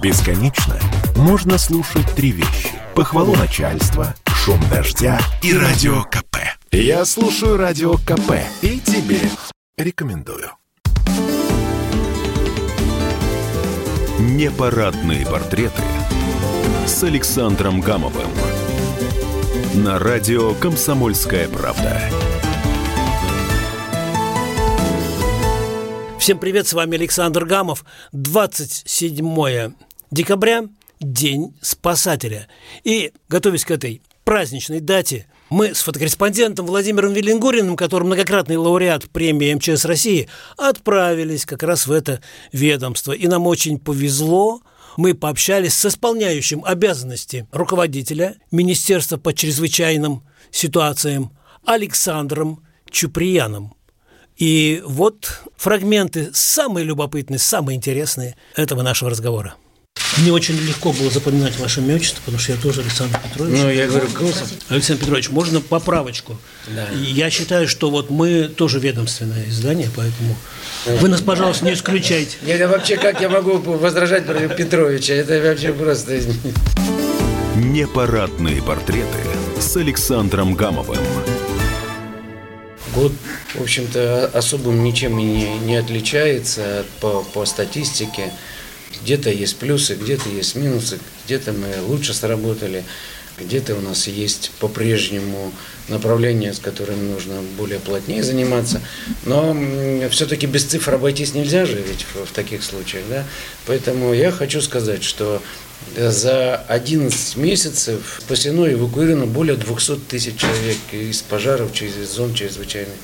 Бесконечно можно слушать три вещи. Похвалу начальства, шум дождя и радио КП. Я слушаю радио КП и тебе рекомендую. Непарадные портреты с Александром Гамовым на радио «Комсомольская правда». Всем привет, с вами Александр Гамов. 27 декабря – День спасателя. И, готовясь к этой праздничной дате, мы с фотокорреспондентом Владимиром Веллингуриным, который многократный лауреат премии МЧС России, отправились как раз в это ведомство. И нам очень повезло, мы пообщались с исполняющим обязанности руководителя Министерства по чрезвычайным ситуациям Александром Чуприяном. И вот фрагменты самые любопытные, самые интересные этого нашего разговора. Мне очень легко было запоминать ваше имя отчество, потому что я тоже Александр Петрович. Ну, я говорю, голосом. Александр Петрович, можно поправочку? Да. Я считаю, что вот мы тоже ведомственное издание, поэтому вы нас, пожалуйста, не исключайте. Нет, а вообще, как я могу возражать против Петровича? Это вообще просто... Непарадные портреты с Александром Гамовым. Год, в общем-то, особым ничем и не, не отличается по, по статистике. Где-то есть плюсы, где-то есть минусы, где-то мы лучше сработали, где-то у нас есть по-прежнему направление, с которым нужно более плотнее заниматься. Но все-таки без цифр обойтись нельзя же ведь в, в таких случаях. Да? Поэтому я хочу сказать, что за 11 месяцев спасено и эвакуировано более 200 тысяч человек из пожаров, через зон чрезвычайной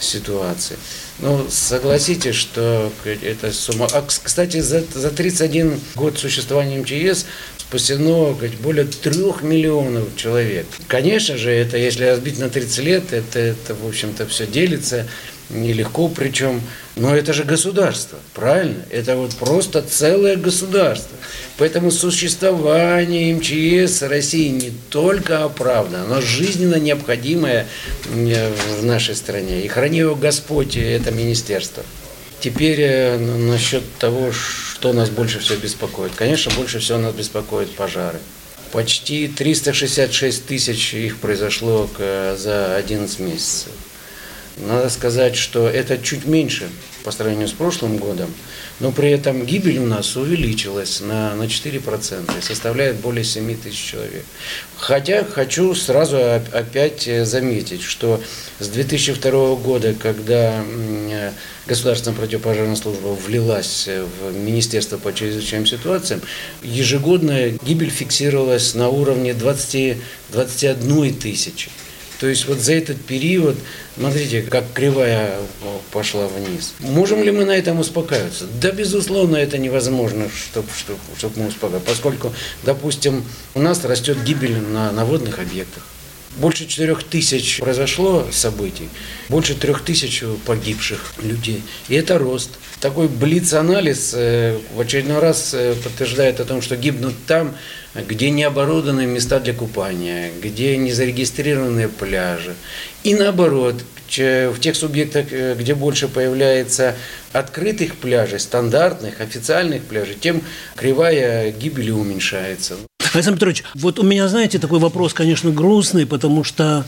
ситуации. Ну, согласитесь, что это сумма... А, кстати, за, за 31 год существования МЧС спасено более трех миллионов человек. Конечно же, это если разбить на 30 лет, это, это в общем-то, все делится нелегко причем. Но это же государство, правильно? Это вот просто целое государство. Поэтому существование МЧС России не только оправдано, но жизненно необходимое в нашей стране. И храни его Господь, это министерство. Теперь э, насчет того, что нас больше всего беспокоит. Конечно, больше всего нас беспокоит пожары. Почти 366 тысяч их произошло за 11 месяцев. Надо сказать, что это чуть меньше по сравнению с прошлым годом, но при этом гибель у нас увеличилась на, на 4% и составляет более 7 тысяч человек. Хотя хочу сразу опять заметить, что с 2002 года, когда Государственная противопожарная служба влилась в Министерство по чрезвычайным ситуациям, ежегодная гибель фиксировалась на уровне 20, 21 тысячи. То есть вот за этот период, смотрите, как кривая пошла вниз. Можем ли мы на этом успокаиваться? Да, безусловно, это невозможно, чтобы чтоб, чтоб мы успокаивались, поскольку, допустим, у нас растет гибель на, на водных объектах. Больше четырех тысяч произошло событий, больше трех тысяч погибших людей. И это рост. Такой блиц-анализ э, в очередной раз э, подтверждает о том, что гибнут там, где не оборудованы места для купания, где не зарегистрированные пляжи. И наоборот, в тех субъектах, э, где больше появляется открытых пляжей, стандартных, официальных пляжей, тем кривая гибели уменьшается. Александр Петрович, вот у меня, знаете, такой вопрос, конечно, грустный, потому что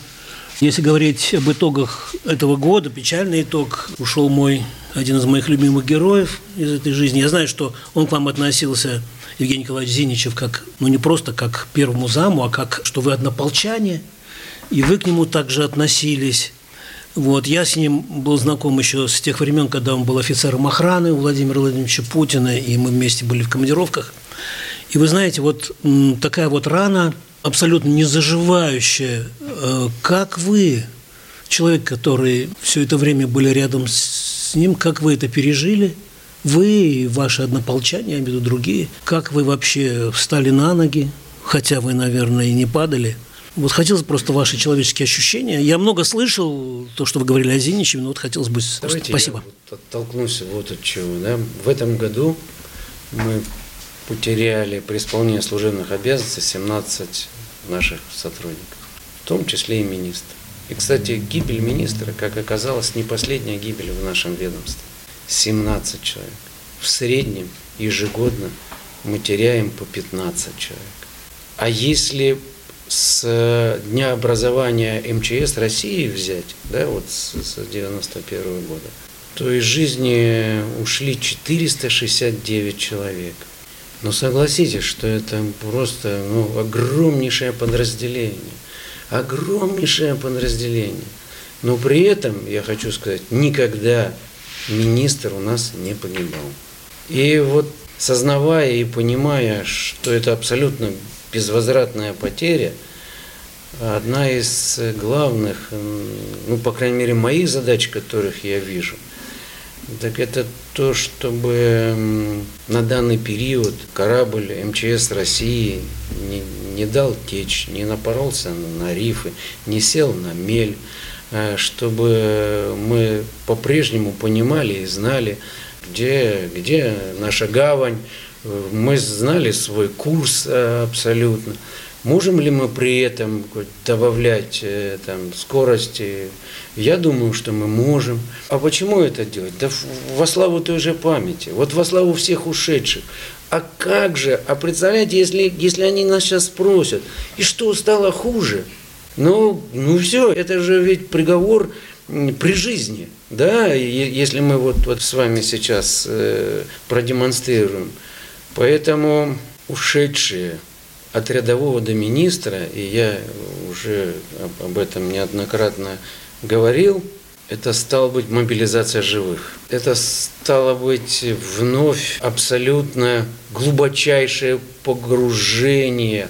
если говорить об итогах этого года, печальный итог, ушел мой один из моих любимых героев из этой жизни. Я знаю, что он к вам относился, Евгений Николаевич Зиничев, как, ну не просто как первому заму, а как, что вы однополчане, и вы к нему также относились. Вот, я с ним был знаком еще с тех времен, когда он был офицером охраны у Владимира Владимировича Путина, и мы вместе были в командировках – и вы знаете, вот такая вот рана, абсолютно не заживающая. Э, как вы, человек, который все это время были рядом с ним, как вы это пережили? Вы и ваши однополчане, я имею в виду другие, как вы вообще встали на ноги, хотя вы, наверное, и не падали – вот хотелось просто ваши человеческие ощущения. Я много слышал, то, что вы говорили о Зиничеве, но вот хотелось бы... Давайте Спасибо. я вот оттолкнусь вот от чего. Да? В этом году мы потеряли при исполнении служебных обязанностей 17 наших сотрудников, в том числе и министр. И, кстати, гибель министра, как оказалось, не последняя гибель в нашем ведомстве. 17 человек. В среднем ежегодно мы теряем по 15 человек. А если с дня образования МЧС России взять, да, вот с, с 91 -го года, то из жизни ушли 469 человек. Но согласитесь, что это просто ну, огромнейшее подразделение. Огромнейшее подразделение. Но при этом, я хочу сказать, никогда министр у нас не погибал. И вот сознавая и понимая, что это абсолютно безвозвратная потеря, одна из главных, ну, по крайней мере, моих задач, которых я вижу, так это то, чтобы на данный период корабль МЧС России не, не дал течь, не напоролся на рифы, не сел на мель, а чтобы мы по-прежнему понимали и знали, где, где наша гавань, мы знали свой курс э, абсолютно. Можем ли мы при этом добавлять э, там, скорости? Я думаю, что мы можем. А почему это делать? Да во славу той же памяти, вот во славу всех ушедших. А как же? А представляете, если, если они нас сейчас спросят, и что стало хуже? Ну, ну все, это же ведь приговор при жизни, да, если мы вот, вот с вами сейчас э, продемонстрируем. Поэтому ушедшие от рядового до министра, и я уже об этом неоднократно говорил, это стало быть мобилизация живых. Это стало быть вновь абсолютно глубочайшее погружение.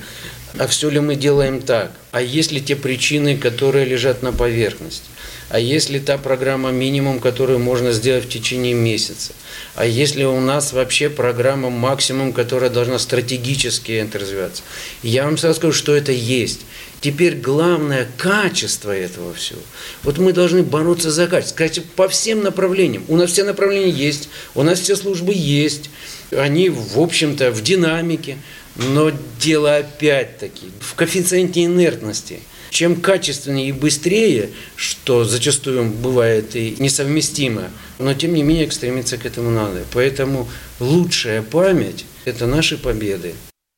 А все ли мы делаем так? А есть ли те причины, которые лежат на поверхности? А есть ли та программа минимум, которую можно сделать в течение месяца, а есть ли у нас вообще программа максимум, которая должна стратегически развиваться. Я вам сразу скажу, что это есть. Теперь главное качество этого всего. Вот мы должны бороться за качество. Кстати, по всем направлениям. У нас все направления есть, у нас все службы есть. Они, в общем-то, в динамике. Но дело опять-таки в коэффициенте инертности – чем качественнее и быстрее, что зачастую бывает и несовместимо, но тем не менее стремиться к этому надо. Поэтому лучшая память – это наши победы.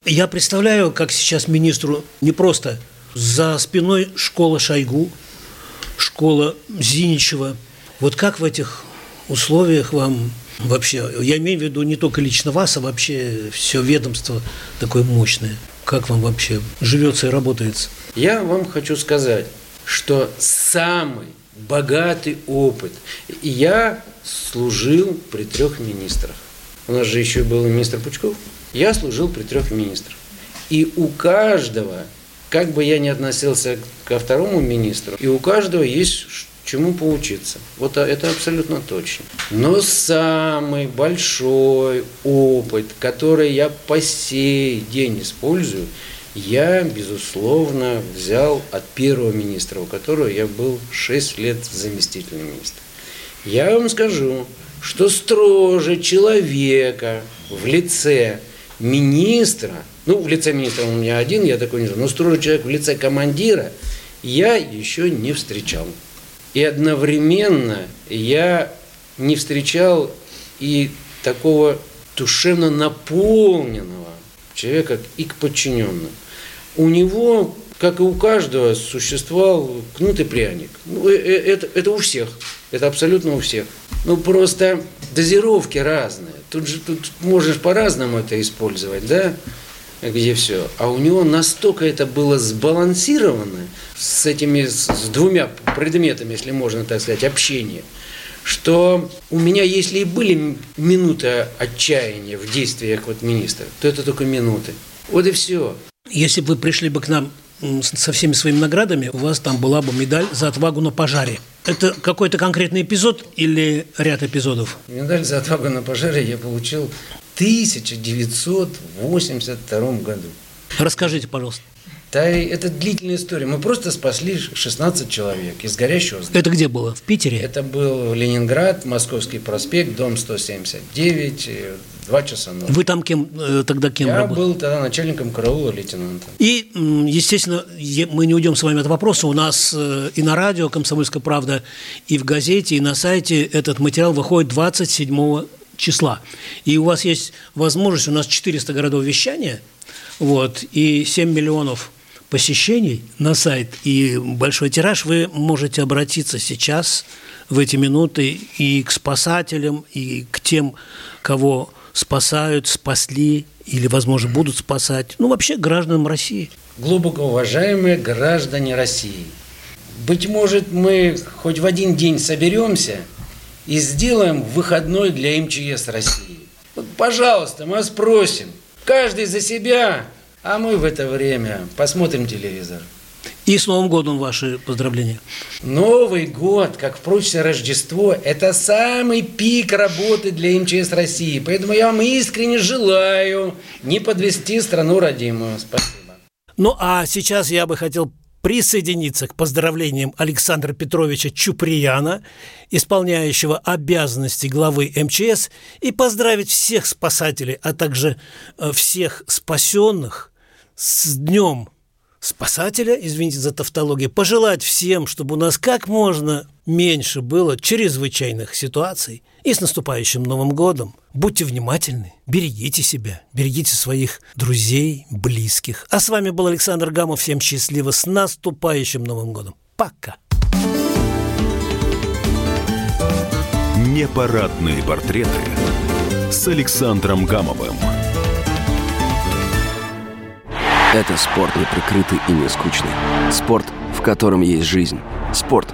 Я представляю, как сейчас министру не просто за спиной школа Шойгу, школа Зиничева. Вот как в этих условиях вам вообще, я имею в виду не только лично вас, а вообще все ведомство такое мощное. Как вам вообще живется и работается? Я вам хочу сказать, что самый богатый опыт. Я служил при трех министрах. У нас же еще был министр Пучков. Я служил при трех министрах. И у каждого, как бы я ни относился ко второму министру, и у каждого есть чему поучиться. Вот это абсолютно точно. Но самый большой опыт, который я по сей день использую – я, безусловно, взял от первого министра, у которого я был 6 лет заместителем министра. Я вам скажу, что строже человека в лице министра, ну, в лице министра у меня один, я такой не знаю, но строже человек в лице командира я еще не встречал. И одновременно я не встречал и такого душевно наполненного человека и к подчиненным у него, как и у каждого, существовал кнут и пряник. Ну, э, э, это, это у всех. Это абсолютно у всех. Ну, просто дозировки разные. Тут же тут можешь по-разному это использовать, да? Где все. А у него настолько это было сбалансировано с этими, с двумя предметами, если можно так сказать, общения, что у меня, если и были минуты отчаяния в действиях вот министра, то это только минуты. Вот и все. Если бы вы пришли бы к нам со всеми своими наградами, у вас там была бы медаль за отвагу на пожаре. Это какой-то конкретный эпизод или ряд эпизодов? Медаль за отвагу на пожаре я получил 1982 году. Расскажите, пожалуйста. Да, это длительная история. Мы просто спасли 16 человек из горящего здания. Это где было? В Питере? Это был Ленинград, Московский проспект, дом 179, два часа ночи. Вы там кем э, тогда кем Я работали? был тогда начальником караула лейтенанта. И, естественно, мы не уйдем с вами от вопроса. У нас э, и на радио «Комсомольская правда», и в газете, и на сайте этот материал выходит 27 числа. И у вас есть возможность, у нас 400 городов вещания, вот, и 7 миллионов посещений на сайт и большой тираж, вы можете обратиться сейчас в эти минуты и к спасателям, и к тем, кого спасают, спасли или, возможно, будут спасать, ну, вообще гражданам России. Глубоко уважаемые граждане России, быть может, мы хоть в один день соберемся и сделаем выходной для МЧС России. Вот, пожалуйста, мы вас просим, каждый за себя, а мы в это время посмотрим телевизор. И с Новым годом ваши поздравления. Новый год, как, впрочем, Рождество, это самый пик работы для МЧС России. Поэтому я вам искренне желаю не подвести страну родимую. Спасибо. Ну, а сейчас я бы хотел присоединиться к поздравлениям Александра Петровича Чуприяна, исполняющего обязанности главы МЧС, и поздравить всех спасателей, а также э, всех спасенных с Днем спасателя, извините за тавтологию, пожелать всем, чтобы у нас как можно меньше было чрезвычайных ситуаций. И с наступающим Новым годом. Будьте внимательны, берегите себя, берегите своих друзей, близких. А с вами был Александр Гамов. Всем счастливо. С наступающим Новым годом. Пока. Непарадные портреты с Александром Гамовым. Это спорт не прикрытый и не скучный. Спорт, в котором есть жизнь. Спорт,